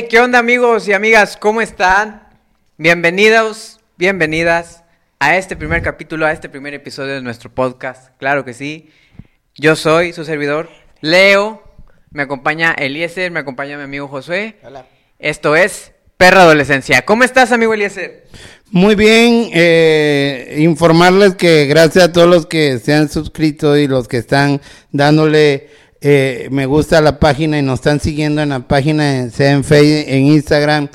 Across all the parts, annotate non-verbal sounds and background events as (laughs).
Hey, ¿qué onda amigos y amigas? ¿Cómo están? Bienvenidos, bienvenidas a este primer capítulo, a este primer episodio de nuestro podcast. Claro que sí. Yo soy su servidor, Leo. Me acompaña Eliezer, me acompaña mi amigo Josué. Hola. Esto es Perra Adolescencia. ¿Cómo estás, amigo Eliezer? Muy bien, eh, informarles que gracias a todos los que se han suscrito y los que están dándole eh, me gusta la página y nos están siguiendo en la página, sea en Facebook, en Instagram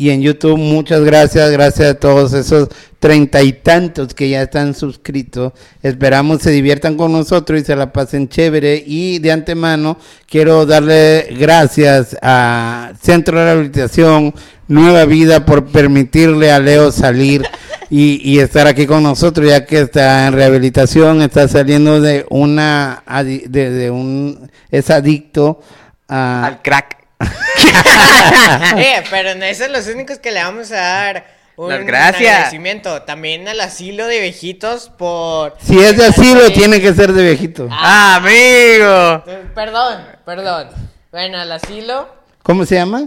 y en YouTube. Muchas gracias, gracias a todos esos treinta y tantos que ya están suscritos. Esperamos se diviertan con nosotros y se la pasen chévere. Y de antemano quiero darle gracias a Centro de Rehabilitación Nueva Vida por permitirle a Leo salir (laughs) y, y estar aquí con nosotros, ya que está en rehabilitación, está saliendo de una, de un, es adicto a... Al crack. (laughs) Eh, pero no son los únicos que le vamos a dar un gracias. agradecimiento. También al asilo de viejitos por... Si es de asilo, tiene que ser de viejito. Ah, amigo. Eh, Perdón, perdón. Bueno, al asilo... ¿Cómo se llama?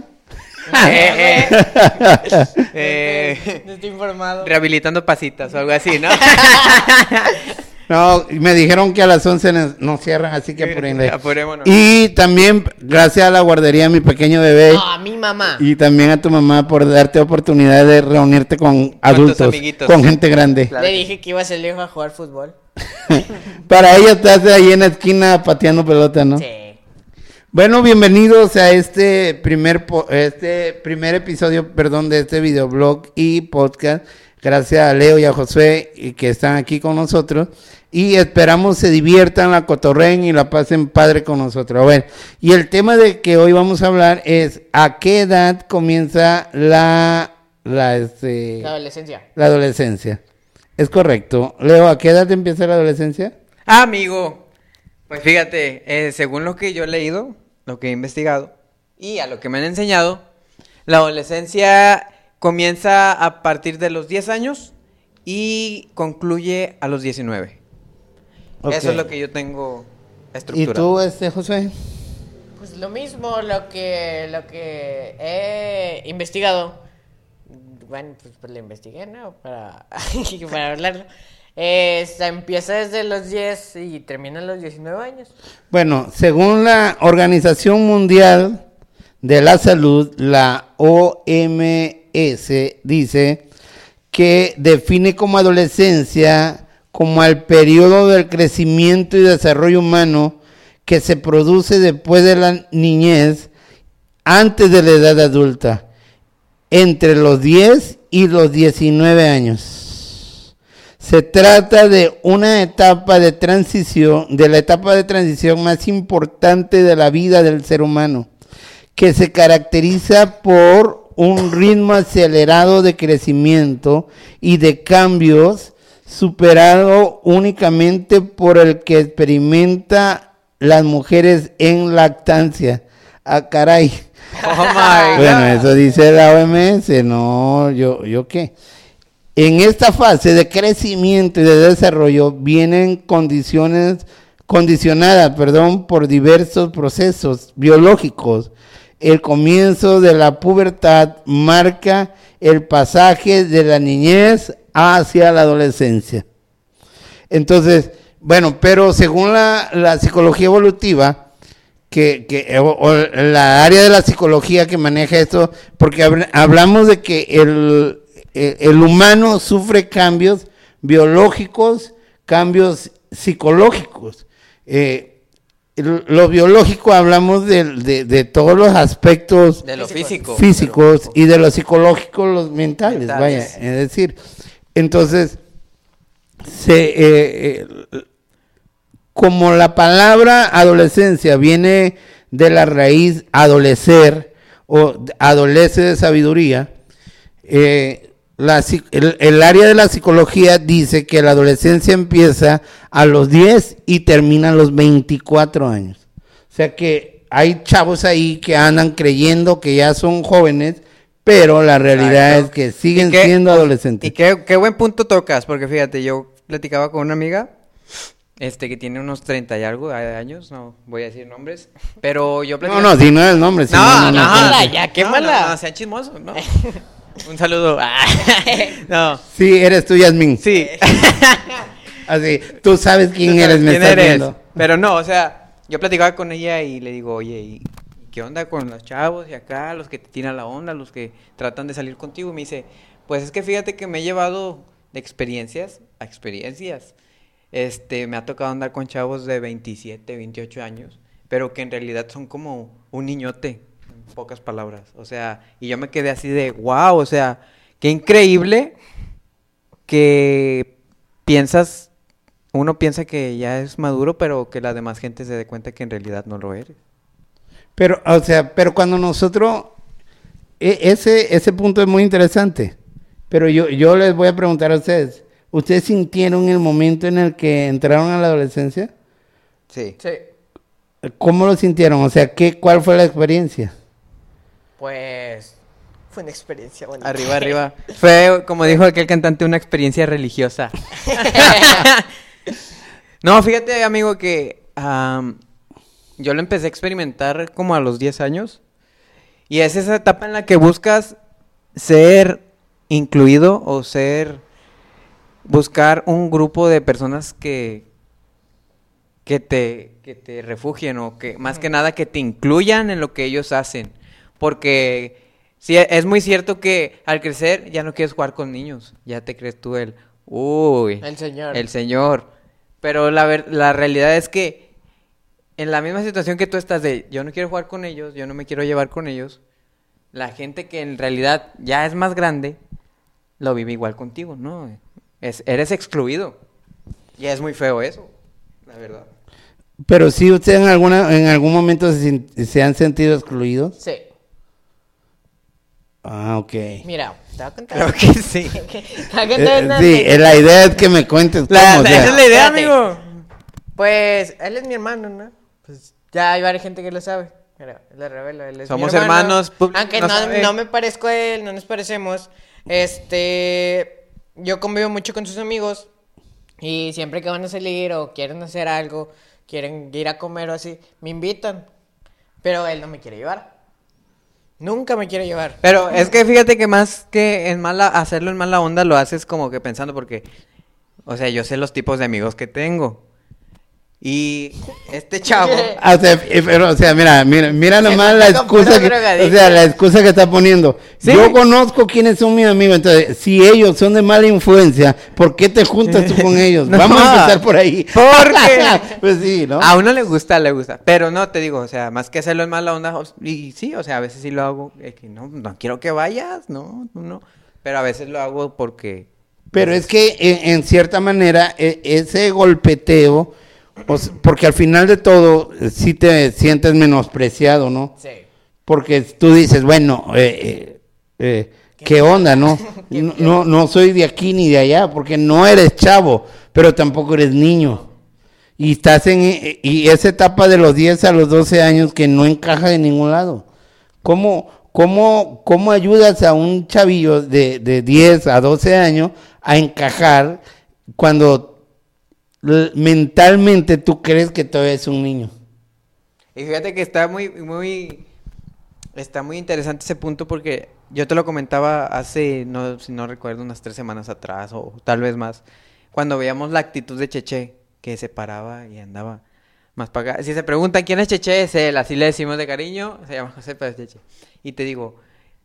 Eh, eh, (laughs) eh, no estoy informado. rehabilitando pasitas o algo así, ¿no? (laughs) No, y me dijeron que a las 11 nos, cierran, así que apúrenle. Apurémonos. Y también, gracias a la guardería, mi pequeño bebé, No, a mi mamá. y también a tu mamá por darte oportunidad de reunirte con adultos, amiguitos. con gente grande. (laughs) Claro. Le dije que iba a ser lejos a jugar fútbol. (laughs) Para ella estás ahí en la esquina pateando pelota, ¿no? Sí. Bueno, bienvenidos a este primer po- este primer episodio, perdón, de este videoblog y podcast. Gracias a Leo y a Josué y que están aquí con nosotros y esperamos se diviertan, la cotorren y la pasen padre con nosotros. A ver, y el tema de que hoy vamos a hablar es a qué edad comienza la la este La adolescencia. la adolescencia. Es correcto. Leo, ¿a qué edad empieza la adolescencia? Ah, amigo, pues fíjate, eh, según lo que yo he leído, lo que he investigado y a lo que me han enseñado, la adolescencia comienza a partir de los 10 años y concluye a los 19. Ok. Eso es lo que yo tengo ¿Y estructurado. tú, este, José? Pues lo mismo, lo que, lo que he investigado. Bueno, pues, pues lo investigué, ¿no? Para, (laughs) para hablarlo. Eh, se empieza desde los 10 y termina a los 19 años. Bueno, según la Organización Mundial de la Salud, la OMS, dice que define como adolescencia como el periodo del crecimiento y desarrollo humano que se produce después de la niñez, antes de la edad adulta, entre los 10 y los 19 años. Se trata de una etapa de transición, de la etapa de transición más importante de la vida del ser humano, que se caracteriza por un ritmo acelerado de crecimiento y de cambios superado únicamente por el que experimenta las mujeres en lactancia. Ah, caray. Oh my (laughs) Bueno, eso dice la OMS, no, yo, yo qué. En esta fase de crecimiento y de desarrollo vienen condiciones condicionadas, perdón, por diversos procesos biológicos. El comienzo de la pubertad marca el pasaje de la niñez hacia la adolescencia. Entonces, bueno, pero según la, la psicología evolutiva, que, que- o- o la área de la psicología que maneja esto, porque habl- hablamos de que el, el- el humano sufre cambios biológicos, cambios psicológicos. Eh, lo biológico hablamos de, de todos los aspectos De lo físico. físicos y de lo psicológico los mentales, Mentales. vaya, es decir, entonces se eh, eh, como la palabra adolescencia viene de la raíz adolecer o adolece de sabiduría, eh, el área de la psicología dice que la adolescencia empieza a los 10 y termina a los 24 años. O sea que hay chavos ahí que andan creyendo que ya son jóvenes, pero la realidad Exacto. es que siguen ¿Y qué- siendo adolescentes. Y qué, qué buen punto tocas, porque fíjate, yo platicaba con una amiga este que tiene unos 30 y algo de años, no voy a decir nombres, pero yo No, platico- no, si no es el nombre. si No, no, no, no, ya, no, quémala. No, no, sean chismosos, ¿no? (laughs) Un saludo. (laughs) no, Sí, eres tú, Yasmin. sí. (laughs) Así, tú sabes quién eres, me quién estás eres. viendo. Pero no, o sea, yo platicaba con ella y le digo, oye, ¿y qué onda con los chavos y acá, los que te tiran la onda, los que tratan de salir contigo? Y me dice, pues es que fíjate que me he llevado de experiencias a experiencias. Este, me ha tocado andar con chavos de 27, 28 años, pero que en realidad son como un niñote, en pocas palabras. O sea, y yo me quedé así de, wow, o sea, qué increíble que piensas, uno piensa que ya es maduro, pero que la demás gente se dé cuenta que en realidad no lo eres. Pero, o sea, pero cuando nosotros, e- ese, ese punto es muy interesante. Pero yo, yo les voy a preguntar a ustedes, ¿ustedes sintieron el momento en el que entraron a la adolescencia? Sí. Sí. ¿Cómo lo sintieron? O sea, ¿qué, ¿cuál fue la experiencia? Pues fue una experiencia bonita. Arriba, (laughs) arriba. Fue, como dijo aquel cantante, una experiencia religiosa. (laughs) (laughs) No, fíjate, amigo, que am, yo lo empecé a experimentar como a los 10 años. Y es esa etapa en la que buscas ser incluido o ser. buscar un grupo de personas que. que te, que te refugien o que, más que nada, que te incluyan en lo que ellos hacen. Porque sí, es muy cierto que al crecer ya no quieres jugar con niños. Ya te crees tú el. Uy. El señor. El señor. Pero la, ver- la realidad es que en la misma situación que tú estás de yo no quiero jugar con ellos, yo no me quiero llevar con ellos, la gente que en realidad ya es más grande lo vive igual contigo, ¿no? Es, eres excluido. Y es muy feo eso, la verdad. Pero sí, ustedes en, alguna, en algún momento se, se han sentido excluidos. Sí. Ah, ok. Mira, te voy a contar. Creo que sí. (laughs) Te voy a Eh, sí, eh, la idea es que me cuentes La- cómo. o la- sea. esa es la idea, Espérate. amigo. Pues él es mi hermano, ¿no? Pues ya hay varias gente que lo sabe. Pero le revelo, él es mi Somos hermano. hermanos, público Aunque no no, no me parezco a él, no nos parecemos. Este. Yo convivo mucho con sus amigos. Y siempre que van a salir o quieren hacer algo, quieren ir a comer o así, me invitan. Pero él no me quiere llevar. Nunca me quiere llevar. Pero es que fíjate que más que en mala, hacerlo en mala onda lo haces como que pensando porque, o sea, yo sé los tipos de amigos que tengo. Y este chavo, (laughs) Ah, o sea, eh, pero, o sea, mira, mira, mira nomás la excusa que, o sea, la excusa que está poniendo. Sí. Yo conozco quiénes son mis amigos, entonces, si ellos son de mala influencia, ¿por qué te juntas tú con (laughs) ellos? No. Vamos a empezar por ahí. Porque (laughs) pues sí, ¿no? a uno le gusta, le gusta. Pero no, te digo, o sea, más que hacerlo en mala onda, y sí, o sea, a veces sí lo hago, es que no, no quiero que vayas, no, no. Pero a veces lo hago porque... Pero es que en, en cierta manera e- ese golpeteo, o s- porque al final de todo eh, sí te sientes menospreciado, ¿no? Sí. Porque tú dices, bueno, eh, eh, eh, ¿qué onda, no? (laughs) no? No no soy de aquí ni de allá, porque no eres chavo, pero tampoco eres niño. Y estás en y esa etapa de los 10 a los 12 años que no encaja de ningún lado. ¿Cómo, cómo, cómo ayudas a un chavillo de, de 10 a 12 años a encajar cuando mentalmente tú crees que todavía es un niño? Y fíjate que está muy, muy, está muy interesante ese punto porque yo te lo comentaba hace, no, si no recuerdo, unas tres semanas atrás o tal vez más, cuando veíamos la actitud de Cheche, que se paraba y andaba más para acá. Si se pregunta quién es Cheche, es él, así le decimos de cariño, se llama José Pérez Cheche. Y te digo,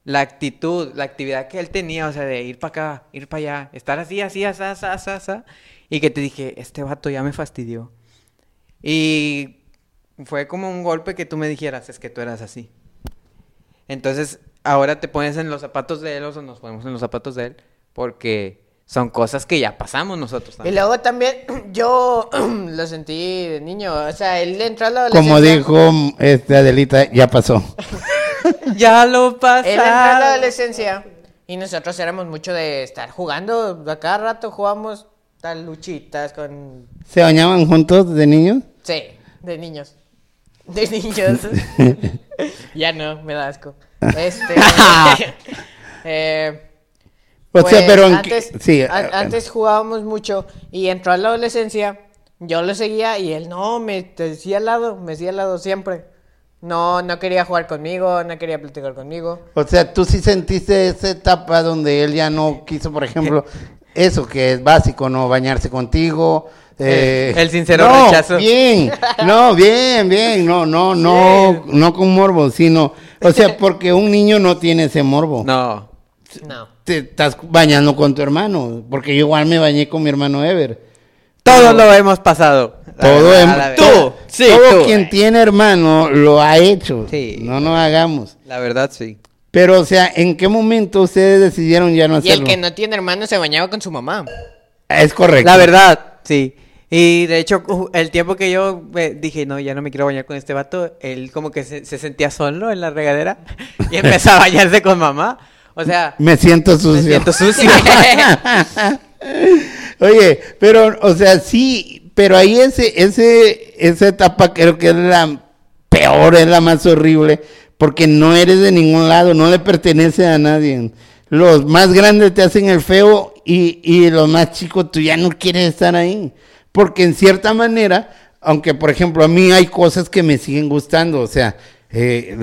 la actitud, la actividad que él tenía, o sea, de ir para acá, ir para allá, estar así, así, así, así, así, así, y que te dije, este vato ya me fastidió. Y fue como un golpe que tú me dijeras, es que tú eras así. Entonces, ahora te pones en los zapatos de él o nos ponemos en los zapatos de él, porque son cosas que ya pasamos nosotros Y también. luego también (clears throat) yo (clears throat) lo sentí de niño. O sea, él entró a la adolescencia. Como dijo este Adelita, ya pasó. (laughs) ya lo Él entró a la adolescencia y nosotros éramos mucho de estar jugando. A cada rato jugamos tal luchitas con. ¿Se bañaban juntos de niños? Sí, de niños. De niños. (laughs) ya no, me da asco. (laughs) Este. (laughs) eh, O sea, pues, pero en antes, sí, eh, antes jugábamos mucho y entró a la adolescencia Yo lo seguía y él no, me decía al lado, me decía al lado siempre. No, no quería jugar conmigo, no quería platicar conmigo. O sea, tú sí sentiste esa etapa donde él ya no quiso, por ejemplo, eso que es básico, ¿no? Bañarse contigo. eh, El sincero no, rechazo. Bien, no, bien, bien, no, no, (laughs) no, no con morbo, sino, o sea, (laughs) porque un niño no tiene ese morbo. No. No. Te estás bañando con tu hermano, porque yo igual me bañé con mi hermano Ever. Todos lo hemos pasado. Todo todo, Sí, todo tú. quien tiene hermano lo ha hecho. Sí. No nos hagamos. La verdad, sí. Pero, o sea, ¿en qué momento ustedes decidieron ya no Y hacerlo? el que no tiene hermano se bañaba con su mamá. Es correcto. La verdad, sí. Y de hecho, el tiempo que yo eh, dije, no, ya no me quiero bañar con este vato, él como que se, se sentía solo en la regadera y empezó a (laughs) bañarse con mamá. O sea, Me siento sucio. me siento sucio. (laughs) Oye, pero, o sea, sí, pero ahí ese, ese, esa etapa creo que es la peor, es la más horrible, porque no eres de ningún lado, no le pertenece a nadie. Los más grandes te hacen el feo y, y los más chicos tú ya no quieres estar ahí. Porque en cierta manera, aunque por ejemplo a mí hay cosas que me siguen gustando, o sea, eh,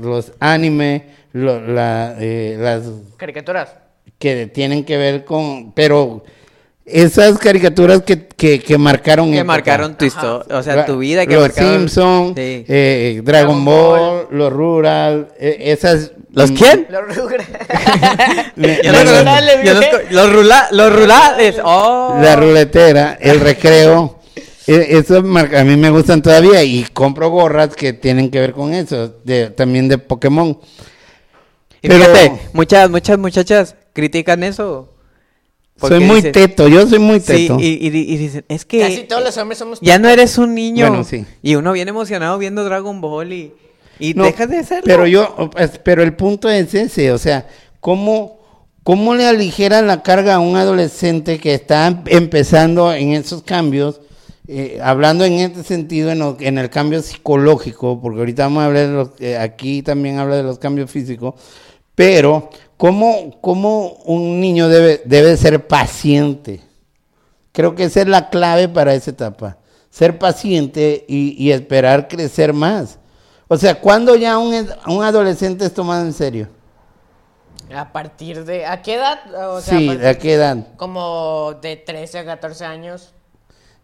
los anime, lo- la, eh, las Caricaturas. que tienen que ver con, pero esas caricaturas que, que, que marcaron que época. marcaron tu historia, o sea, tu vida, que los marcaron... Simpson, Sí. eh, Dragon Dragon Ball, los Rural, eh, esas ¿Los mm, quién? Los no conozco- rurales, los, rula- los rurales. Oh. la ruletera, el recreo, eh, eso marca- a mí me gustan todavía y compro gorras que tienen que ver con eso, de, también de Pokémon. Y Pero- fíjate, muchas, muchas muchachas critican eso. Porque Soy muy dicen- teto, yo soy muy Sí, teto. y, y di- y dicen, es que Casi todos los hombres somos ya no eres un niño. Bueno, sí. Y uno viene emocionado viendo Dragon Ball y, y No, dejas de serlo. Pero yo, pero el punto es ese, o sea, ¿cómo, cómo le aligera la carga a un adolescente que está em- empezando en esos cambios? eh, hablando en este sentido, en, lo- en el cambio psicológico, porque ahorita vamos a hablar de los, eh, aquí también habla de los cambios físicos, pero ¿cómo, cómo un niño debe, debe ser paciente? Creo que esa es la clave para esa etapa. Ser paciente y, y esperar crecer más. O sea, ¿cuándo ya un, un adolescente es tomado en serio? A partir de... ¿A qué edad? O sea, sí, a partir- ¿de qué edad? Como de 13 a 14 años.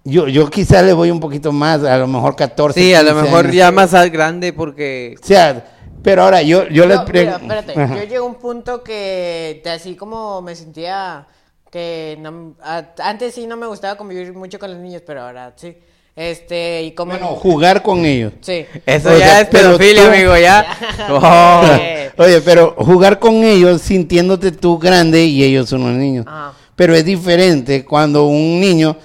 Yo, yo quizá le voy un poquito más, a lo mejor 14. sí, a lo 15 mejor años. ya más al grande porque... O sea, pero ahora yo, yo le No, pregunto... mira, espérate, yo llegué a un punto que así como me sentía que no, a- antes sí no me gustaba convivir mucho con los niños, pero ahora sí. Este, y como Bueno, jugar con ellos. sí. Eso O ya sea, es pedofilia, tú- amigo, ya. Ya. (laughs) Oh. (laughs) Oye, pero jugar con ellos sintiéndote tú grande y ellos unos niños. Ajá. Pero es diferente cuando un niño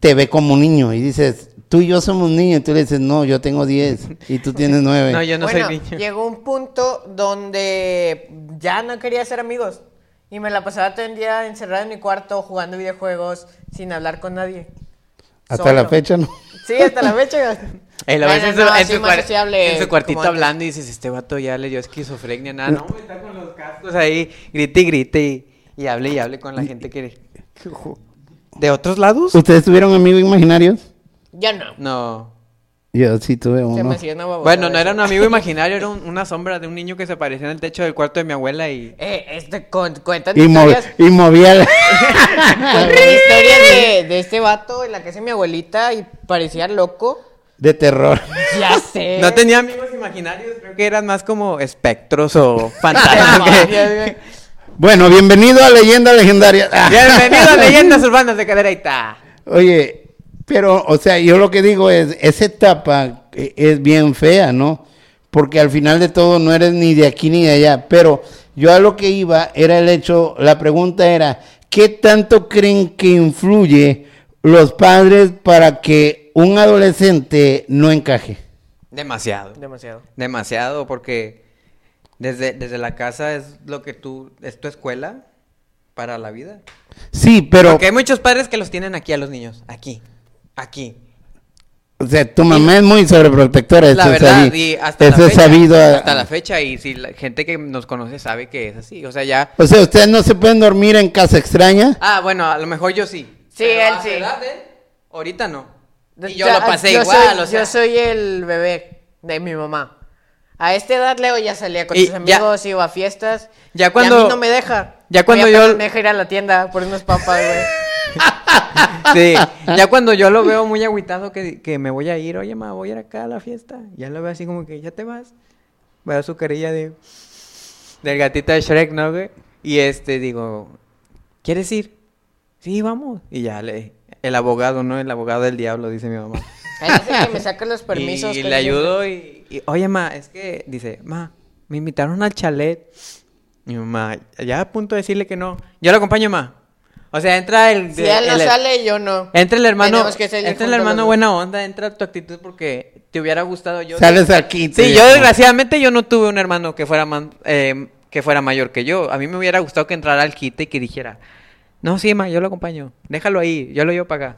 te ve como un niño y dices, tú y yo somos niños, y tú le dices, no, yo tengo 10 y tú tienes 9. No, yo no bueno, soy niño. llegó un punto donde ya no quería ser amigos y me la pasaba todo el día encerrado en mi cuarto jugando videojuegos sin hablar con nadie. Hasta Solo. la fecha, ¿no? Sí, hasta la fecha. (laughs) En su, no, en sí, su más cuar- sociable, en su cuartito hablando y dices, este vato ya le dio esquizofrenia, nada, no, está con los cascos ahí, grite y grite y, y hable y hable con la gente que... (laughs) ¿De otros lados? ¿Ustedes tuvieron amigos imaginarios? Ya no. No. Yo sí tuve Se uno. me hacía una babosada Bueno, no era un amigo (laughs) imaginario, era un- una sombra de un niño que se aparecía en el techo del cuarto de mi abuela y... Eh, este, con, cuentan Y, mo- historias, y movía la- (laughs) cuentan (laughs) historias de, de este vato en la casa de mi abuelita y parecía loco. de terror. Ya sé. No tenía amigos imaginarios, creo que eran más como espectros o fantasmas. que-. Bueno, bienvenido a Leyenda Legendaria. Bienvenido a Leyendas Urbanas de Cadereyta. Oye, pero, o sea, yo lo que digo es, esa etapa eh, es bien fea, ¿no? Porque al final de todo no eres ni de aquí ni de allá. Pero yo a lo que iba era el hecho, la pregunta era, ¿qué tanto creen que influye los padres para que un adolescente no encaje? Demasiado. Demasiado. Demasiado, porque desde, desde la casa es lo que tú, es tu escuela para la vida. Sí, pero, Porque hay muchos padres que los tienen aquí a los niños, aquí, aquí. o sea, tu mamá es muy sobreprotectora. La eso es verdad, sabi- y hasta eso la es fecha, sabido. a- hasta la fecha, y si la gente que nos conoce sabe que es así, o sea, ya... O sea, ¿ustedes no se pueden dormir en casa extraña? Ah, bueno, a lo mejor yo sí. Sí, Pero él sí. edad, él, Ahorita no. Y Ya, yo lo pasé yo igual, soy- o sea. Yo soy el bebé de mi mamá. A esta edad, Leo ya salía con Y sus ya- amigos, iba a fiestas. Ya y cuando- a mí no me deja. ya cuando yo- me deja ir a la tienda por unos papas, güey. (laughs) (laughs) Sí, ya cuando yo lo veo muy agüitado que, que me voy a ir, oye, ma, voy a ir acá a la fiesta. Ya lo veo así como que, ya te vas. Veo su carilla de... Del gatito de Shrek, ¿no, güey? Y este, digo, ¿quieres ir? Sí, vamos. Y ya le... El abogado, ¿no? El abogado del diablo, dice mi mamá. (laughs) Que me los permisos. y le ayudo y, y, oye, ma, es que, dice, ma, me invitaron al chalet. Mi mamá, ya a punto de decirle que no. Yo lo acompaño, ma. O sea, entra el... Si él no el- sale, yo no. Entra el hermano, entra el hermano buena onda, entra tu actitud porque te hubiera gustado yo. Sales aquí. Sí, yo desgraciadamente yo no tuve un hermano que fuera man- eh, que fuera mayor que yo. A mí me hubiera gustado que entrara al quite y que dijera, no, sí, ma, yo lo acompaño, déjalo ahí, yo lo llevo para acá.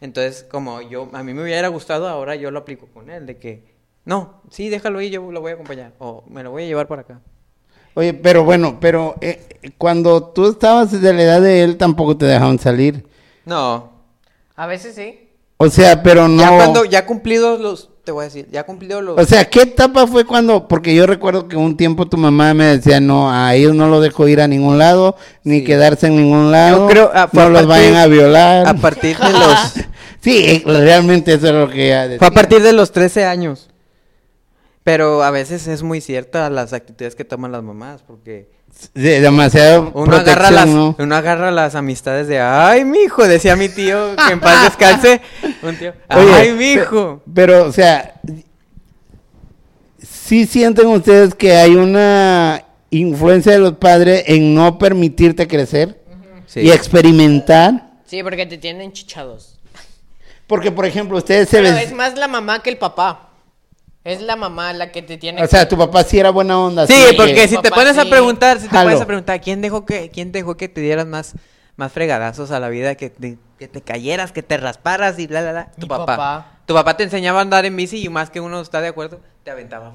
Entonces, como yo, a mí me hubiera gustado, ahora yo lo aplico con él, de que, no, sí, déjalo ahí, yo lo voy a acompañar, o me lo voy a llevar para acá. Oye, pero bueno, pero eh, cuando tú estabas de la edad de él tampoco te dejaban salir. No, A veces sí. O sea, pero no. ya cuando, ya cumplidos los, te voy a decir, ya cumplidos los... O sea, ¿qué etapa fue cuando? Porque yo recuerdo que un tiempo tu mamá me decía, no, a ellos no los dejo ir a ningún lado, ni Sí. quedarse en ningún lado. Yo creo, fue no a los partir- vayan a violar. a partir de los... (laughs) sí, eh, realmente eso es lo que ella decía. Fue a partir de los 13 años. Pero a veces es muy cierta las actitudes que toman las mamás, porque De- demasiado uno agarra las, ¿no? uno agarra las amistades de, ay, mi hijo, decía mi tío, que en paz descanse, (laughs) un tío, Oye, ay, mi hijo. pe- Pero, o sea, ¿sí sienten ustedes que hay una influencia de los padres en no permitirte crecer Sí. y experimentar? Sí, porque te tienen chichados. Porque, por ejemplo, ustedes se Pero les... es más la mamá que el papá. Es la mamá la que te tiene O sea, tu papá sí era buena onda. Sí, porque que- si te pones a preguntar, si te pones a preguntar, ¿quién dejó que, quién dejó que te dieras más, más fregadazos a la vida, que te, que te cayeras, que te rasparas y bla, bla, bla? Tu papá. papá. Tu papá te enseñaba a andar en bici y más que uno está de acuerdo, te aventaba.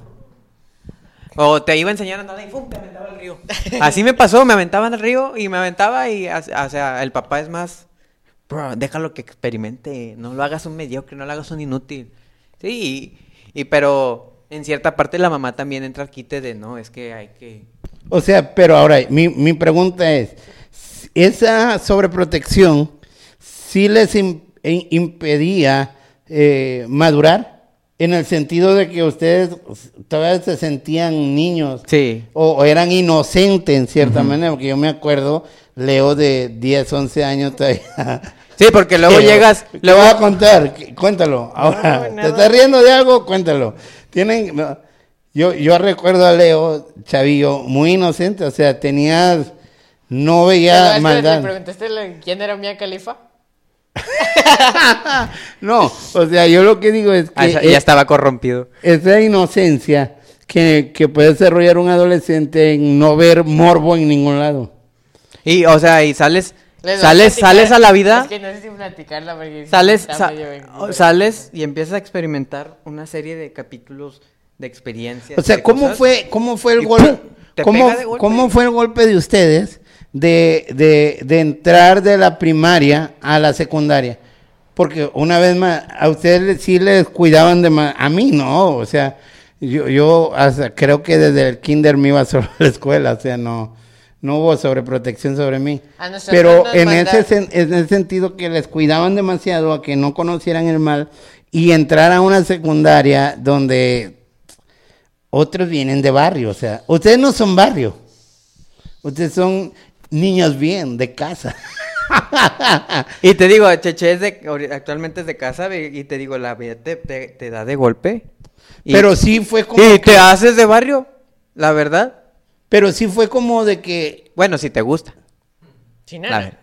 O te iba a enseñar a andar y ¡pum! te aventaba al río. (laughs) Así me pasó, me aventaban al río y me aventaba y, o sea, el papá es más, bro, déjalo que experimente, no lo hagas un mediocre, no lo hagas un inútil. Sí, y, pero en cierta parte la mamá también entra al quite de, no, es que hay que... O sea, pero ahora, mi, mi pregunta es, ¿esa sobreprotección sí les im- impedía eh, madurar? En el sentido de que ustedes todavía se sentían niños. Sí. O, o eran inocentes en cierta manera, porque yo me acuerdo, Leo de 10, 11 años todavía. Sí, porque luego llegas, ¿Qué luego voy a contar? ¿Qué- Cuéntalo. Ahora, ¿te estás riendo de algo? Cuéntalo. Tienen, no, yo, yo recuerdo a Leo, chavillo, muy inocente, o sea, tenías, no veía ¿Le maldad. preguntaste la- quién era Mia Khalifa? (laughs) No, o sea, yo lo que digo es que Ah, ya estaba corrompido. esa inocencia que, que puede desarrollar un adolescente en no ver morbo en ningún lado. Y, o sea, y sales, Les sales, sales a la vida, Es que no sé si platicarla porque sales, sa- sales y empiezas a experimentar una serie de capítulos de experiencias. O sea, ¿cómo cosas. fue, cómo fue el golpe? ¿Cómo, golpe. cómo fue el golpe de ustedes de, de, de entrar de la primaria a la secundaria? Porque una vez más, a ustedes sí les cuidaban de más, a mí no, o sea, yo, yo hasta creo que desde el kinder me iba (laughs) solo a la escuela, o sea, no, no hubo sobreprotección sobre mí. A nosotros Pero en ese, sen- en ese sentido que les cuidaban demasiado a que no conocieran el mal y entrar a una secundaria donde otros vienen de barrio, o sea, ustedes no son barrio, ustedes son niños bien, de casa. (laughs) Y te digo, Cheche es de, actualmente es de casa y te digo, la vida te, te- te da de golpe. Y, pero sí fue como, y que- te haces de barrio, la verdad. Pero sí fue como de que, Bueno, si te gusta. Sin nada.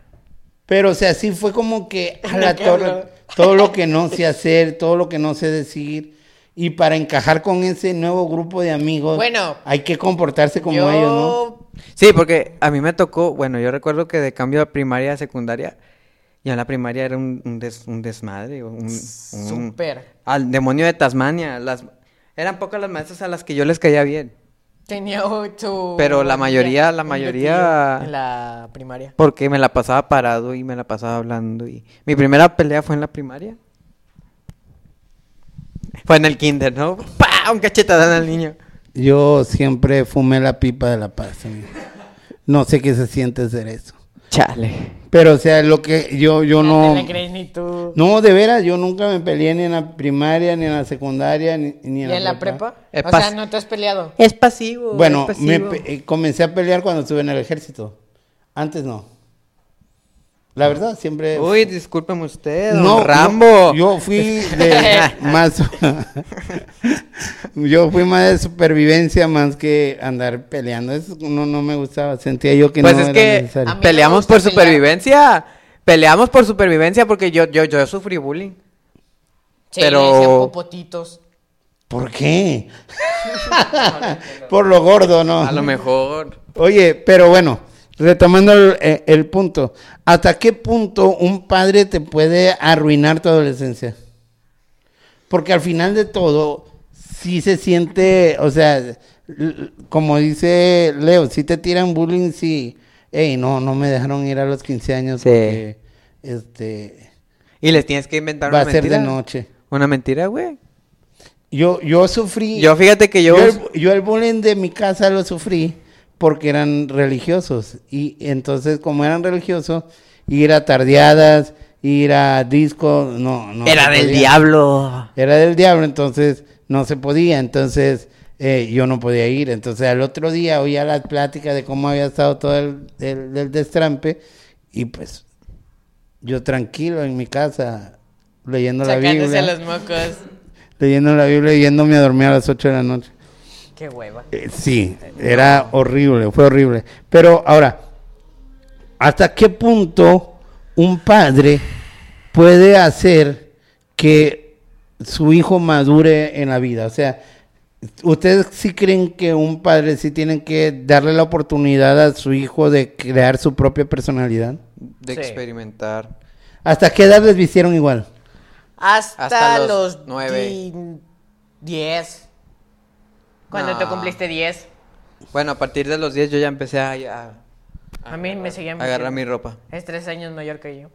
pero o sea, sí fue como que (laughs) a ¿De la torre, todo lo que no sé hacer, todo lo que no sé decir. Y para encajar con ese nuevo grupo de amigos, Bueno, hay que comportarse como yo... ellos, ¿no? Sí, porque a mí me tocó, bueno, yo recuerdo que de cambio de primaria a secundaria, ya en la primaria era un, un, des- un desmadre, un, un- Súper. al demonio de Tasmania, las eran pocas las maestras a las que yo les caía bien. Tenía tu... Pero la mayoría- la mayoría- En la primaria. Porque me la pasaba parado y me la pasaba hablando. Y mi primera pelea fue en la primaria. Fue en el kinder, ¿no? ¡Pah! Un cachetadón al niño. Yo siempre fumé la pipa de la paz. amigo. No sé qué se siente ser eso. Chale. Pero, o sea, lo que yo, yo No no... te la crees ni tú. No, de veras, yo nunca me peleé ni en la primaria, ni en la secundaria, ni, ni ¿Y en la prepa? O pas- sea, no te has peleado. Es pasivo. Bueno, es me pasivo. pe- eh, comencé a pelear cuando estuve en el ejército. Antes no. La verdad, siempre... Uy, discúlpeme usted, don No, Rambo. Yo, yo fui (laughs) de más. (laughs) (laughs) yo fui más de supervivencia más que andar peleando. Eso no, no me gustaba. Sentía yo que pues no es era que necesario. Me peleamos por pelear. supervivencia. Peleamos por supervivencia porque yo, yo, yo sufrí bullying. Sí, Pero- popotitos. ¿Por qué? (laughs) Por lo gordo, ¿no? A lo mejor. Oye, pero bueno, retomando el, eh, el punto. ¿Hasta qué punto un padre te puede arruinar tu adolescencia? Porque al final de todo, sí se siente, o sea, como dice Leo, si te tiran bullying, sí. Ey, no, no me dejaron ir a los 15 años Sí. porque, este, Y les tienes que inventar va una a ser mentira. de noche. Una mentira, güey. Yo, yo sufrí. Yo fíjate que yo... Yo el, yo el bullying de mi casa lo sufrí porque eran religiosos. Y entonces, como eran religiosos, ir a tardeadas, ir a disco, no, no. Era del podía. diablo. Era del diablo, entonces no se podía. Entonces, eh, yo no podía ir. Entonces, al otro día oía la plática de cómo había estado todo el, el, el destrampe. Y pues, yo tranquilo en mi casa, leyendo la Biblia. los mocos. Leyendo la Biblia y yéndome a dormir a las 8 de la noche. Qué hueva. Eh, sí, era horrible, fue horrible. Pero ahora, ¿hasta qué punto un padre puede hacer que su hijo madure en la vida? O sea, ¿ustedes sí creen que un padre sí tiene que darle la oportunidad a su hijo de crear su propia personalidad? De Sí. experimentar. ¿Hasta qué edad les vistieron igual? Hasta, Hasta los los, nueve. di- diez. Cuando te No. cumpliste diez. Bueno, a partir de los 10 yo ya empecé a, a- A mí me seguían a agarrar mi ropa. Es tres años mayor que yo.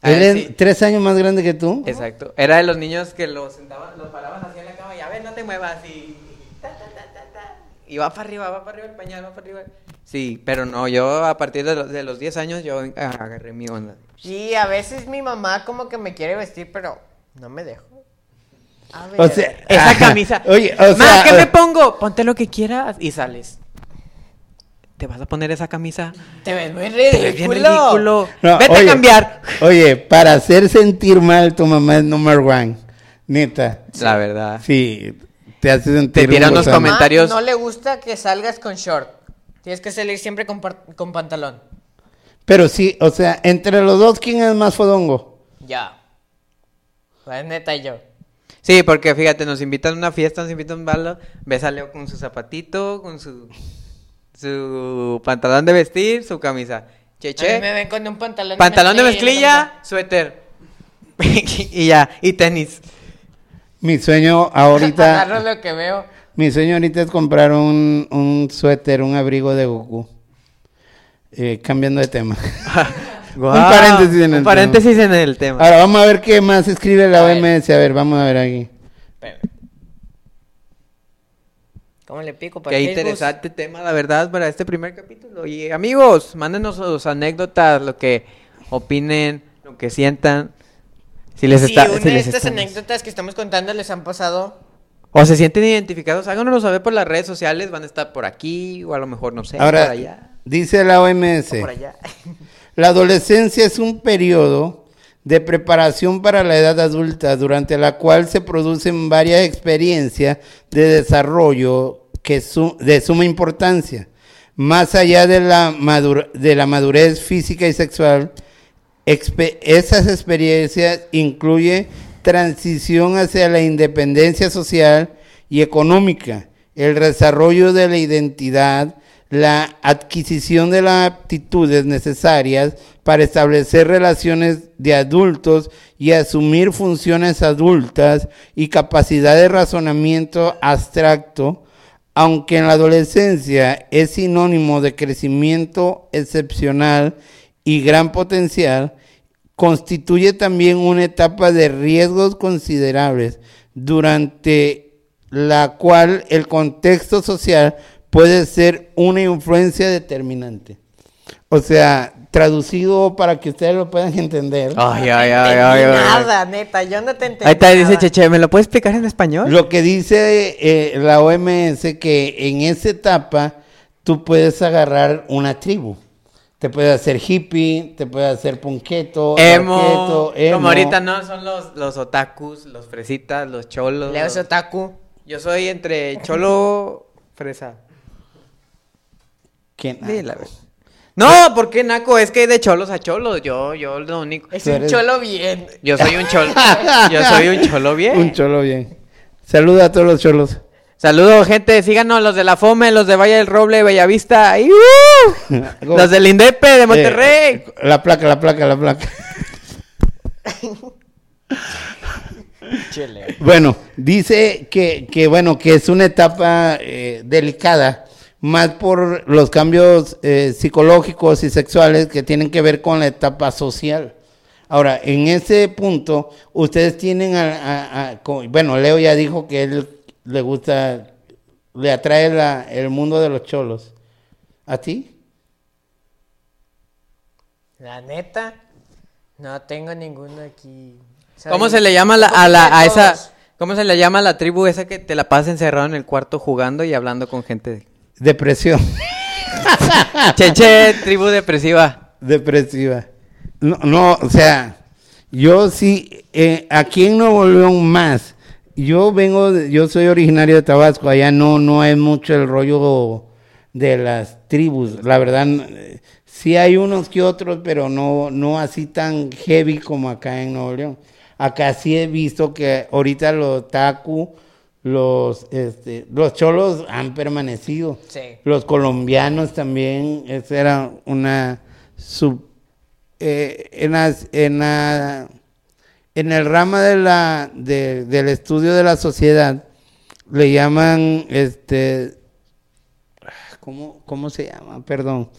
Ah, ¿Él es sí. tres años más grande que tú? Exacto. Era de los niños que lo sentaban, lo paraban así en la cama y a ver, no te muevas y... ta, ta, ta, ta, ta. Y va para arriba, va para arriba el pañal, va para arriba. Sí, pero no, yo a partir de los, de los 10 años yo agarré mi onda. Sí, a veces mi mamá como que me quiere vestir, pero no me dejo. A ver. O sea, Esa camisa. Oye, o Ma, ¿qué me pongo? Ponte lo que quieras y sales. ¿Te vas a poner esa camisa? te ves muy Te ves bien ridículo. No, Vete oye, a cambiar. Oye, para hacer sentir mal tu mamá es number one. Neta. La verdad. Sí, te hace sentir Te unos comentarios. no le gusta que salgas con short. Tienes que salir siempre con, pantalón. Pero sí, o sea, entre los dos, ¿quién es más fodongo? Ya. Pues neta yo. Sí, porque fíjate, nos invitan a una fiesta, nos invitan a un balo, ves a Leo con su zapatito, con su su pantalón de vestir, su camisa. A mí Cheche, me ven con un pantalón pantalón de mezclilla suéter. (laughs) y ya, y tenis. Mi sueño. (laughs) Agarro ahorita, lo que veo. mi sueño ahorita es comprar un, un suéter, un abrigo de Goku. Eh, cambiando de tema. (laughs) Guau, paréntesis en el un tema. paréntesis en el tema. Ahora vamos a ver qué más escribe la A ver. OMS. A ver, vamos a ver aquí. Espérame. ¿Cómo le pico Qué Facebook? interesante tema, la verdad, para este primer capítulo. Y amigos, mándenos sus anécdotas, lo que opinen, lo que sientan. Si les si está, una si de les estas estamos- anécdotas que estamos contando les han pasado, O se sienten identificados, háganoslo saber por las redes sociales, van a estar por aquí, o a lo mejor, no sé, por Ahora, allá. dice la OMS. o por allá. (laughs) La adolescencia es un periodo de preparación para la edad adulta durante la cual se producen varias experiencias de desarrollo que de suma importancia. Más allá de la, de la madurez física y sexual, esas experiencias incluyen transición hacia la independencia social y económica, el desarrollo de la identidad, la adquisición de las aptitudes necesarias para establecer relaciones de adultos y asumir funciones adultas y capacidad de razonamiento abstracto, aunque en la adolescencia es sinónimo de crecimiento excepcional y gran potencial, constituye también una etapa de riesgos considerables durante la cual el contexto social puede ser una influencia determinante. O sea, traducido para que ustedes lo puedan (laughs) entender. Ay, ay, ay, ay, nada, neta, yo no te entendí. Ahí está, dice. Cheche, ¿me lo puedes explicar en español? Lo que dice eh, la OMS que en esa etapa tú puedes agarrar una tribu. Te puede hacer hippie, te puede hacer punqueto, Emo, emo. como ahorita no, son los, los otakus, los fresitas, los cholos. Leo Sotaku. Yo soy entre cholo, fresa. La verdad. No, ¿por qué naco? Es que de cholos a cholos. Yo, yo lo único. Es un eres- cholo bien. Yo soy un cholo. (laughs) yo soy un cholo bien. Un cholo bien. Saluda a todos los cholos. Saludos, gente. Síganos los de la Fome, los de Valle del Roble, Bellavista. y, ¡uh! (laughs) los del Indepe de Monterrey. Eh, la placa, la placa, la placa. Chile. Bueno, dice que, que, bueno, que es una etapa eh, delicada, más por los cambios eh, psicológicos y sexuales que tienen que ver con la etapa social. Ahora, en ese punto, ustedes tienen, a, a- bueno, Leo ya dijo que él le gusta, le atrae la- el mundo de los cholos. ¿A ti? La neta, no tengo ninguno aquí. Soy ¿Cómo se le llama a la- a, la, a esa... ¿Cómo se le llama a la tribu esa que te la pasas encerrado en el cuarto jugando y hablando con gente? Depresión. (laughs) Cheche, tribu depresiva. Depresiva. No, no, o sea, yo sí, eh, aquí en Nuevo León más. Yo vengo, de- yo soy originario de Tabasco, allá no, no hay mucho el rollo de las tribus. La verdad, sí hay unos que otros, pero no, no así tan heavy como acá en Nuevo León. Acá sí he visto que ahorita los taku, los, este, los cholos han permanecido. Sí. Los colombianos también, esa era una sub... eh, en, las- en, la- en el rama de la, de- del estudio de la sociedad, le llaman, este, ¿cómo, cómo se llama? Perdón.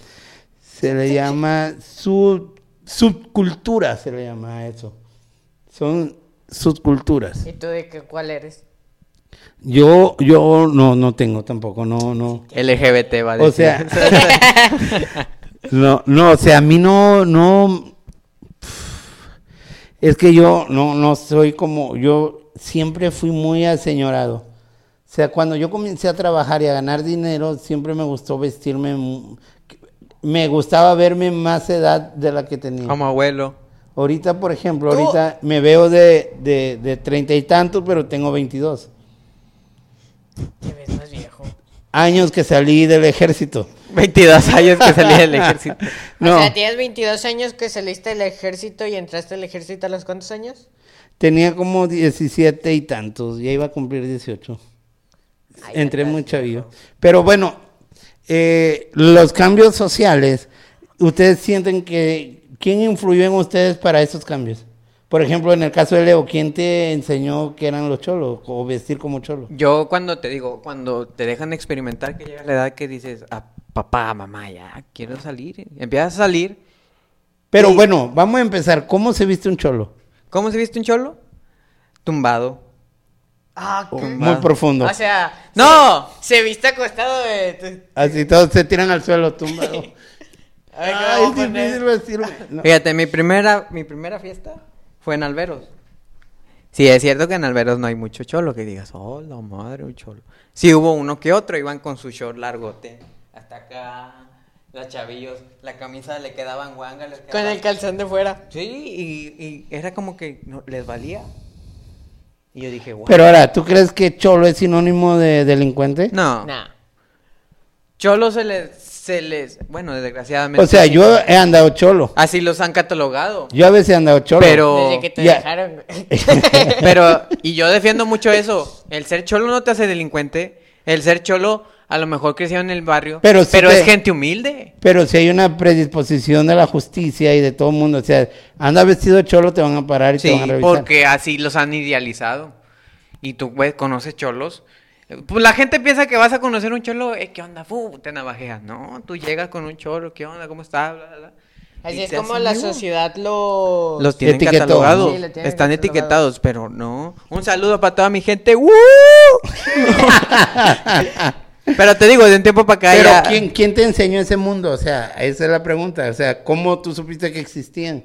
Se le llama sub, subcultura, se le llama a eso. Son subculturas. ¿Y tú de qué, cuál eres? Yo, yo no, no tengo tampoco, no, no. LGBT, va a O sea, (laughs) no, no, o sea, a mí no, no, es que yo no, no soy como, yo siempre fui muy aseñorado. O sea, cuando yo comencé a trabajar y a ganar dinero, siempre me gustó vestirme, me gustaba verme más edad de la que tenía. Como abuelo. Ahorita, por ejemplo, ahorita me veo de, de, de treinta y tantos, pero tengo 22 Te ves más viejo. años que salí del ejército. 22 años que salí del (laughs) ejército. (laughs) No. O sea, tienes 22 años que saliste del ejército y entraste al ejército a los cuántos años? Tenía como 17 y tantos, ya iba a cumplir 18. Ay, Entré muy chavillo. Pero bueno, eh, los cambios sociales, ¿ustedes sienten que... ¿Quién influyó en ustedes para esos cambios? Por ejemplo, en el caso de Leo, ¿quién te enseñó que eran los cholos o vestir como cholo? Yo cuando te digo, cuando te dejan experimentar, que llega la edad que dices, a papá, mamá, ya quiero salir. Empiezas a salir. Pero Sí. bueno, vamos a empezar. ¿Cómo se viste un cholo? ¿Cómo se viste un cholo? Tumbado. Ah, qué- Muy profundo. O sea, ¡No! Se, se viste acostado de. Así todos se tiran al suelo tumbados. (laughs) Ay, ¿qué Ay, vamos es a difícil vestirme. No. Fíjate, mi primera, mi primera fiesta fue en Alberos. Sí, es cierto que en Alberos no hay mucho cholo, que digas, oh, la madre, un cholo. Sí hubo uno que otro, iban con su short largote, hasta acá, los chavillos, la camisa le quedaban guanga, les Con el calzón de fuera. Sí, y, y era como que no, les valía. Y yo dije, wow. Pero ahora, ¿tú crees que cholo es sinónimo de delincuente? no, Nah. cholo se les, se les, bueno, desgraciadamente. O sea, sí. yo he andado cholo. Así los han catalogado. Yo a veces he andado cholo. Pero- Desde que te ya. dejaron. (laughs) (laughs) Pero, y yo defiendo mucho eso. El ser cholo no te hace delincuente. El ser cholo, a lo mejor creció en el barrio. Pero Pero, te- es gente humilde. Pero si hay una predisposición de la justicia y de todo el mundo, o sea, anda vestido cholo, te van a parar y te Sí, van a revisar. porque así los han idealizado. Y tú, pues, conoces cholos. Pues la gente piensa que vas a conocer un cholo, eh, ¿qué onda? Fu, te navajeas. No, tú llegas con un cholo, ¿qué onda? ¿Cómo está? Bla, bla, bla. Así Y es como la sociedad lo... Los tienen Etiquetó. catalogados. Sí, lo tienen Están catalogados. etiquetados, pero no. Un saludo para toda mi gente. ¡Woo! (laughs) (laughs) pero te digo, de un tiempo para acá Pero ya- ¿quién, ¿quién te enseñó ese mundo? O sea, esa es la pregunta. O sea, ¿cómo tú supiste que existían?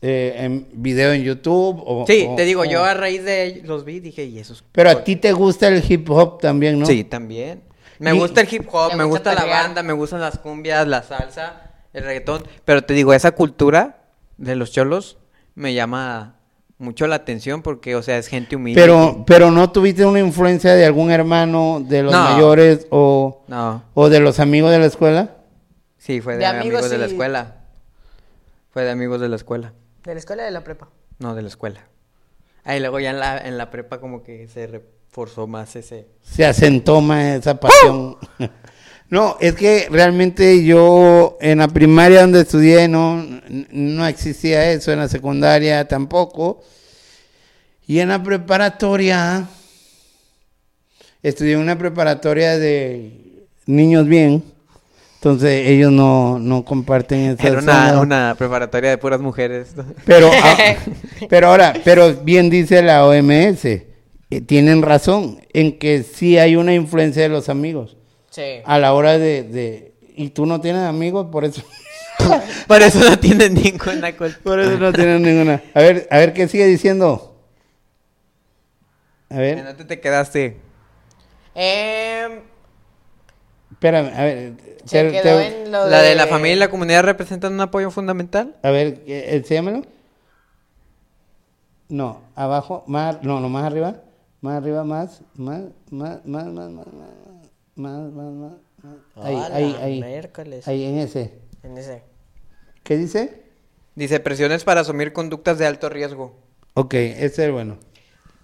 Eh, ¿En video en YouTube? O, Sí, o- te digo, o- yo a raíz de los vi dije, ¿y esos? Pero a ti te gusta el hip hop también, ¿no? Sí, también. Me Y- gusta el hip hop, ¿Te me gusta gusta la banda, me gustan las cumbias, la salsa, el reggaetón. Pero te digo, esa cultura de los cholos me llama mucho la atención porque, o sea, es gente humilde. Pero, pero no tuviste una influencia de algún hermano de los No. mayores o, No, o de los amigos de la escuela? sí, fue de, De amigos, amigos, de la escuela. Fue de amigos de la escuela. ¿De la escuela o de la prepa? No, de la escuela. Ahí luego ya en la, en la prepa como que se reforzó más ese... Se asentó más esa pasión. No, es que realmente yo en la primaria donde estudié no, no existía eso, en la secundaria tampoco. Y en la preparatoria, estudié una preparatoria de niños bien, entonces ellos no, no comparten esa Era una, una preparatoria de puras mujeres. Pero, ah, (laughs) pero ahora, pero bien dice la OMS, eh, tienen razón en que sí hay una influencia de los amigos Sí. a la hora de, de y tú no tienes amigos, por eso, (laughs) Por eso no tienen ninguna culpa. por eso no tienes ninguna. A ver, a ver qué sigue diciendo. A ¿En ver, dónde te quedaste? Em, espérame, a ver, se te- quedó te- en lo ¿La de la familia y la comunidad representan un apoyo fundamental? a ver, ¿qué- enséñamelo. No, abajo, más, no, no, más arriba, más arriba, más, más, más, más, más, más, más, más, más, más. Ahí, Hola, ahí, ahí, miércoles. ahí en ese. En ese. ¿Qué dice? Dice, presiones para asumir conductas de alto riesgo. Ok, ese es bueno.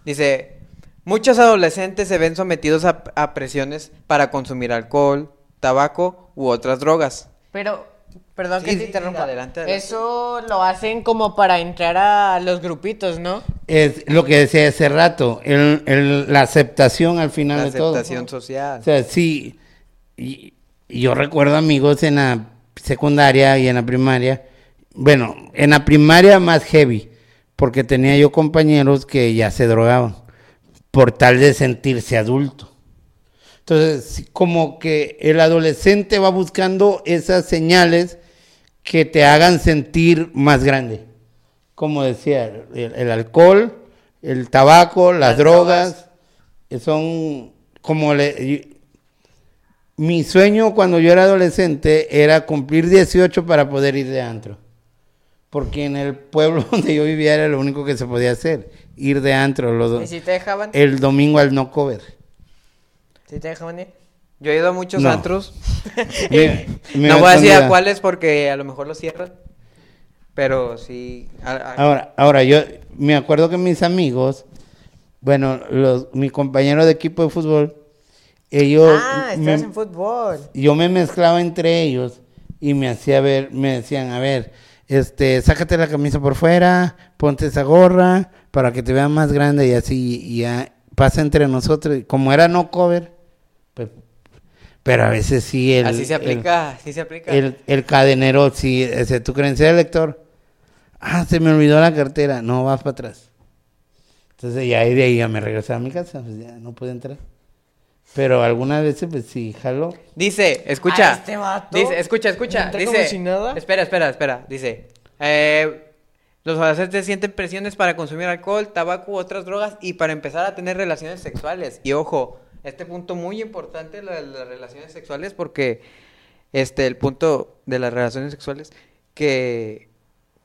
Dice, muchos adolescentes se ven sometidos a, a presiones para consumir alcohol, tabaco u otras drogas. Pero, perdón Sí, que sí, te sí, interrumpa. adelante, adelante. Eso lo hacen como para entrar a los grupitos, ¿no? Es lo que decía hace rato, el, el- la aceptación al final La de todo. aceptación social. O sea, sí, y, yo recuerdo amigos en la secundaria y en la primaria, bueno, en la primaria más heavy, porque tenía yo compañeros que ya se drogaban, por tal de sentirse adulto. Entonces, como que el adolescente va buscando esas señales que te hagan sentir más grande. Como decía, el, el alcohol, el tabaco, las, Las drogas, son como le, mi sueño cuando yo era adolescente era cumplir 18 para poder ir de antro. Porque en el pueblo (laughs) donde yo vivía era lo único que se podía hacer, ir de antro los ¿Y si te dejaban? el domingo al no cover. ¿Si te dejaban ir? Yo he ido a muchos No. antros. Me- (laughs) me no voy a decir a cuáles porque a lo mejor los cierran. Pero sí. a- a- Ahora, ahora yo me acuerdo que mis amigos, bueno, los, mi compañero de equipo de fútbol, ellos, ah, me- estás en fútbol. yo me mezclaba entre ellos y me hacía ver, me decían, a ver, este, sácate la camisa por fuera, ponte esa gorra para que te vean más grande y así, y ya pasa entre nosotros. Como era no cover, pues, pero a veces sí el, así se el- aplica, así se aplica. el, el cadenero, si ese, tu credencial de lector, ah, se me olvidó la cartera, no, vas para atrás. Entonces ya de ahí ya me regresé a mi casa, pues ya no pude entrar. Pero algunas veces, pues sí, jaló. Dice, escucha. Este vato. Dice, escucha, escucha. Dice. como si nada. Espera, espera, espera. Dice. eh, los adolescentes sienten presiones para consumir alcohol, tabaco u otras drogas y para empezar a tener relaciones sexuales. Y ojo, este punto muy importante, lo de las relaciones sexuales, porque este, el punto de las relaciones sexuales que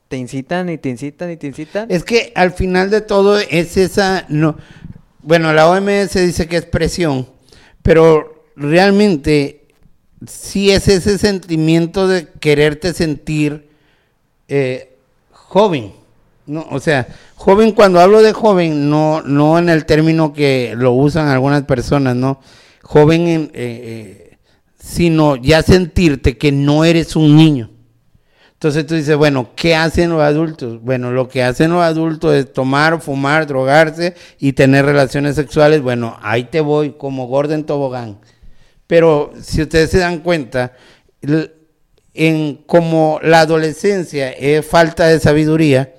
te incitan y te incitan y te incitan. Es que al final de todo es esa, no, bueno, la OMS dice que es presión, pero realmente sí es ese sentimiento de quererte sentir eh, joven, ¿no? O sea, joven cuando hablo de joven, no, no en el término que lo usan algunas personas, ¿no? Joven en, eh, eh, sino ya sentirte que no eres un niño. Entonces tú dices, bueno, ¿qué hacen los adultos? Bueno, lo que hacen los adultos es tomar, fumar, drogarse y tener relaciones sexuales. Bueno, ahí te voy como Gordon Tobogán. Pero si ustedes se dan cuenta, en como la adolescencia es falta de sabiduría,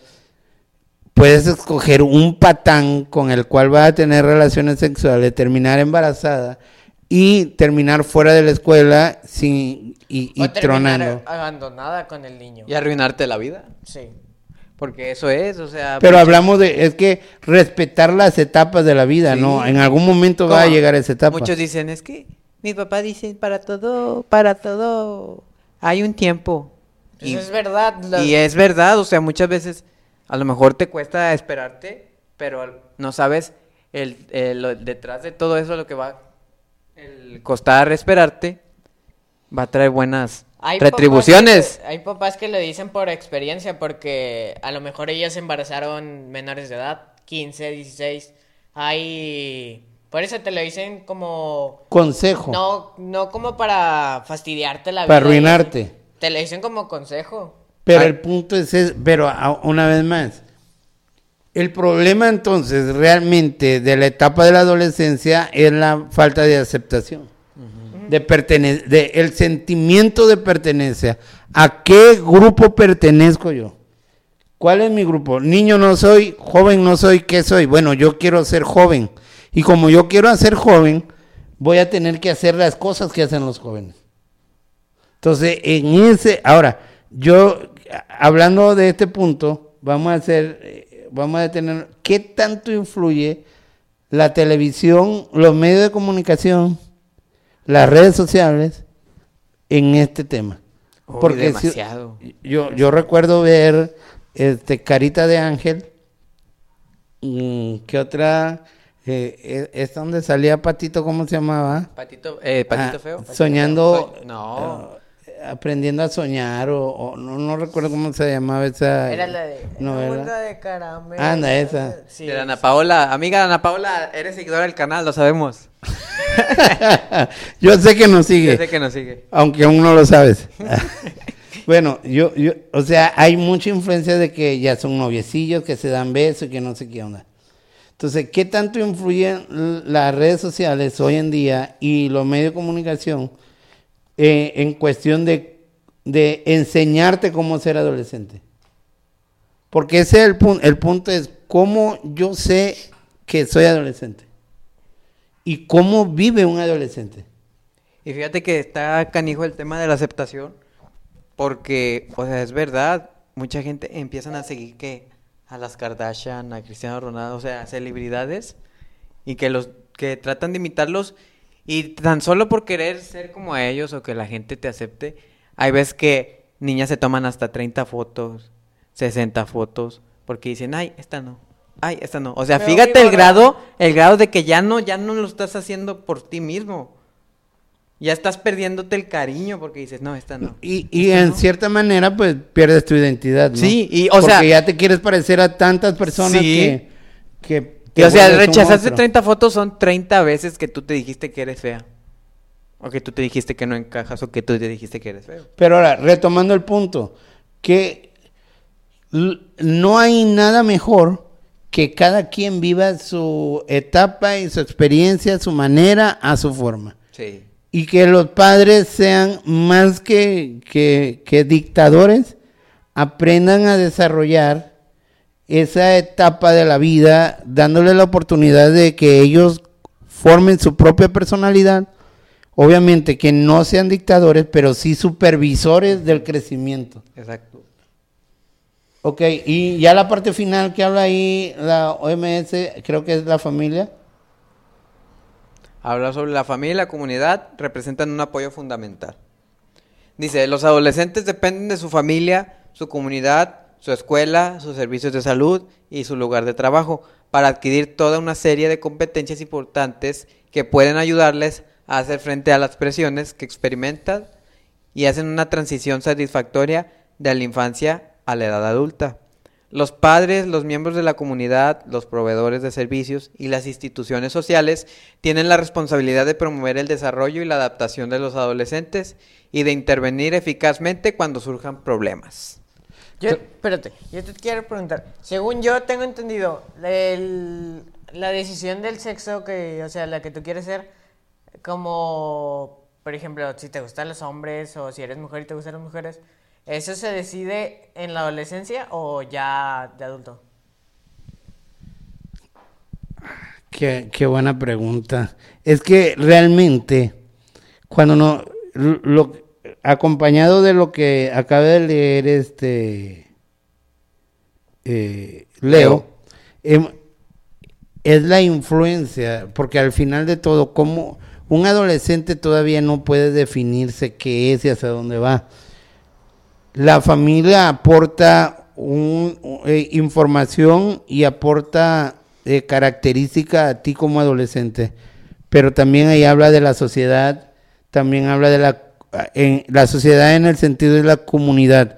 puedes escoger un patán con el cual vas a tener relaciones sexuales, terminar embarazada y terminar fuera de la escuela sin y, y o terminar tronando. abandonada con el niño. Y arruinarte la vida. Sí. Porque eso es, o sea... Pero muchos- hablamos de, es que respetar las etapas de la vida, Sí. ¿no? En algún momento va a llegar esa etapa. Muchos dicen, es que mi papá dice, para todo, para todo, hay un tiempo. Pues Y, es verdad. los- y es verdad, o sea, muchas veces a lo mejor te cuesta esperarte, pero no sabes el, el- lo- detrás de todo eso lo que va el costar esperarte va a traer buenas Hay papás retribuciones. que- hay papás que lo dicen por experiencia, porque a lo mejor ellas se embarazaron menores de edad, 15, 16. Hay. Por eso te lo dicen como. Consejo. No, no como para fastidiarte la vida. Para arruinarte. Te lo dicen como consejo. Pero Ay. el punto es, es- pero a- una vez más, el problema entonces realmente de la etapa de la adolescencia es la falta de aceptación, de pertene de el sentimiento de pertenencia. ¿A qué grupo pertenezco yo? ¿Cuál es mi grupo? Niño no soy, joven no soy, ¿qué soy? Bueno, yo quiero ser joven. Y como yo quiero ser joven, voy a tener que hacer las cosas que hacen los jóvenes. Entonces, en ese, ahora, yo, hablando de este punto, vamos a hacer, eh, vamos a detener, ¿qué tanto influye la televisión, los medios de comunicación, las redes sociales en este tema? Si- demasiado. yo, yo recuerdo ver este Carita de Ángel, ¿qué otra? Eh, eh, es donde salía Patito, ¿cómo se llamaba? Patito, eh, patito Ah, feo. Patito soñando, feo. Soñ- no. Eh, aprendiendo a soñar, o, o no, no recuerdo cómo se llamaba esa Era la de. novela. "Una mundo de caramelo". Anda, esa. Sí. De la Ana Paola. Amiga Ana Paola, eres seguidora del canal, lo sabemos. (laughs) Yo sé que nos sigue, Yo sé que nos sigue. aunque aún no lo sabes. (laughs) bueno, yo, yo, o sea, hay mucha influencia de que ya son noviecillos, que se dan besos y que no sé qué onda. Entonces, ¿qué tanto influyen las redes sociales hoy en día y los medios de comunicación eh, en cuestión de, de enseñarte cómo ser adolescente? Porque ese es el punto. El punto es cómo yo sé que soy adolescente y cómo vive un adolescente. Y fíjate que está canijo el tema de la aceptación, porque, o sea, es verdad, mucha gente empiezan a seguir que a las Kardashian, a Cristiano Ronaldo, o sea, celebridades, y que los que tratan de imitarlos, y tan solo por querer ser como a ellos o que la gente te acepte, hay veces que niñas se toman hasta 30 fotos, 60 fotos, porque dicen, ay, esta no. Ay, esta no. O sea, Pero, fíjate el grado, el grado de que ya no, ya no lo estás haciendo por ti mismo. Ya estás perdiéndote el cariño porque dices, no, esta no. Y, y en cierta manera, pues pierdes tu identidad, ¿no? Sí, y, o Porque sea- ya te quieres parecer a tantas personas Sí. que, que Y, o sea, rechazaste monstruo. 30 fotos son 30 veces que tú te dijiste que eres fea. O que tú te dijiste que no encajas o que tú te dijiste que eres feo. Pero ahora, retomando el punto, que no hay nada mejor que cada quien viva su etapa y su experiencia, su manera, a su forma. Sí. Y que los padres sean más que, que, que dictadores, aprendan a desarrollar esa etapa de la vida, dándole la oportunidad de que ellos formen su propia personalidad. Obviamente que no sean dictadores, pero sí supervisores del crecimiento. Exacto. Ok, y ya la parte final que habla ahí la OMS, creo que es la familia. Habla sobre la familia y la comunidad representan un apoyo fundamental. Dice, los adolescentes dependen de su familia, su comunidad, su escuela, sus servicios de salud y su lugar de trabajo para adquirir toda una serie de competencias importantes que pueden ayudarles a hacer frente a las presiones que experimentan y hacen una transición satisfactoria de la infancia a la edad adulta. Los padres, los miembros de la comunidad, los proveedores de servicios y las instituciones sociales tienen la responsabilidad de promover el desarrollo y la adaptación de los adolescentes y de intervenir eficazmente cuando surjan problemas. Yo, espérate, yo te quiero preguntar. Según yo tengo entendido, el- la decisión del sexo que, o sea, la que tú quieres ser, como, por ejemplo, si te gustan los hombres o si eres mujer y te gustan las mujeres, ¿eso se decide en la adolescencia o ya de adulto? Qué, qué buena pregunta. Es que realmente, cuando no, lo, acompañado de lo que acaba de leer este eh, Leo, em, es la influencia, porque al final de todo, como un adolescente todavía no puede definirse qué es y hacia dónde va. La familia aporta un, eh, información y aporta eh, característica a ti como adolescente, pero también ahí habla de la sociedad, también habla de la, en, la sociedad en el sentido de la comunidad.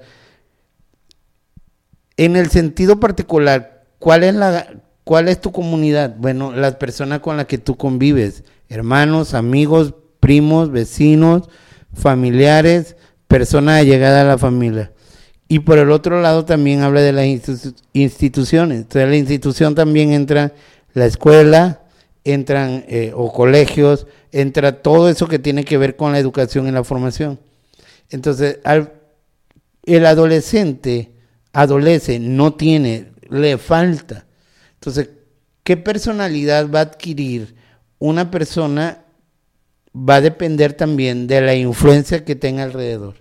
En el sentido particular, ¿cuál es la cuál es tu comunidad? Bueno, las personas con las que tú convives, hermanos, amigos, primos, vecinos, familiares, personas allegadas a la familia. Y por el otro lado también habla de las institu instituciones. Entonces la institución también entra la escuela, entran eh, o colegios, entra todo eso que tiene que ver con la educación y la formación. Entonces, el adolescente adolece, no tiene, le falta. Entonces, ¿qué personalidad va a adquirir una persona? Va a depender también de la influencia que tenga alrededor.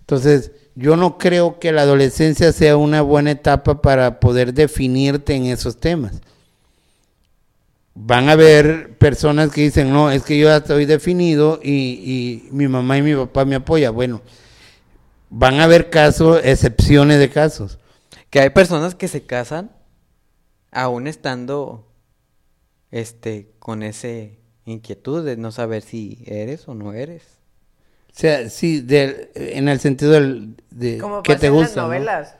Entonces, yo no creo que la adolescencia sea una buena etapa para poder definirte en esos temas. Van a haber personas que dicen, no, es que yo ya estoy definido y, y mi mamá y mi papá me apoyan. Bueno, van a haber casos, excepciones de casos. Que hay personas que se casan aún estando este con ese inquietud de no saber si eres o no eres. O sea, sí, del- en el sentido del, de Como que pasa te en gusta. las ¿no? novelas,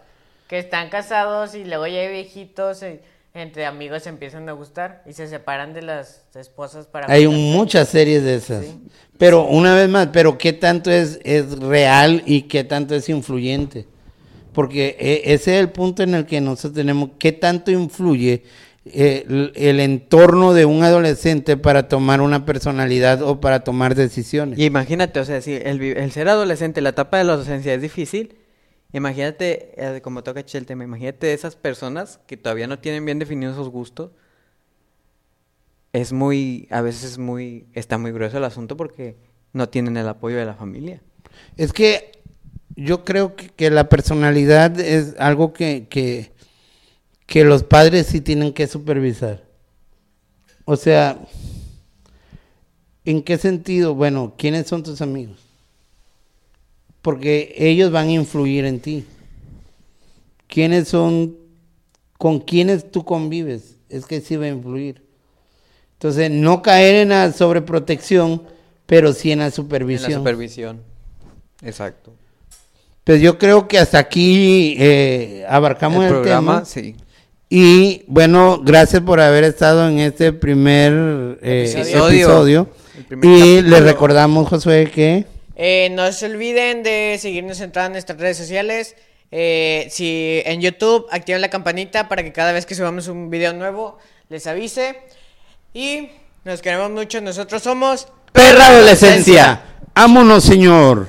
que están casados y luego ya hay viejitos, y entre amigos se empiezan a gustar y se separan de las esposas para... Hay muchas series de esas. Sí. Pero una vez más, pero qué tanto es, es real y qué tanto es influyente. Porque eh, ese es el punto en el que nosotros tenemos, qué tanto influye eh, el, el entorno de un adolescente para tomar una personalidad o para tomar decisiones. Y imagínate, o sea, si el ser adolescente, la etapa de la adolescencia es difícil, imagínate, eh, como toca el tema, imagínate esas personas que todavía no tienen bien definidos sus gustos. Es muy, a veces es muy, está muy grueso el asunto porque no tienen el apoyo de la familia. Es que yo creo que, que la personalidad es algo que, que, que los padres sí tienen que supervisar. O sea, ¿en qué sentido? Bueno, ¿quiénes son tus amigos? Porque ellos van a influir en ti. ¿Quiénes son, con quiénes tú convives? Es que sí va a influir. Entonces, no caer en la sobreprotección, pero sí en la En supervisión. la supervisión. Exacto. Pues yo creo que hasta aquí eh, abarcamos el, el programa, tema. sí. Y bueno, gracias por haber estado en este primer eh, Episodio. episodio. El primer Y les recordamos, Josué, que Eh, no se olviden de seguirnos en todas nuestras redes sociales. Eh, si en YouTube activen la campanita para que cada vez que subamos un video nuevo les avise. Y nos queremos mucho. Nosotros somos Perra Adolescencia. Ámonos, señor.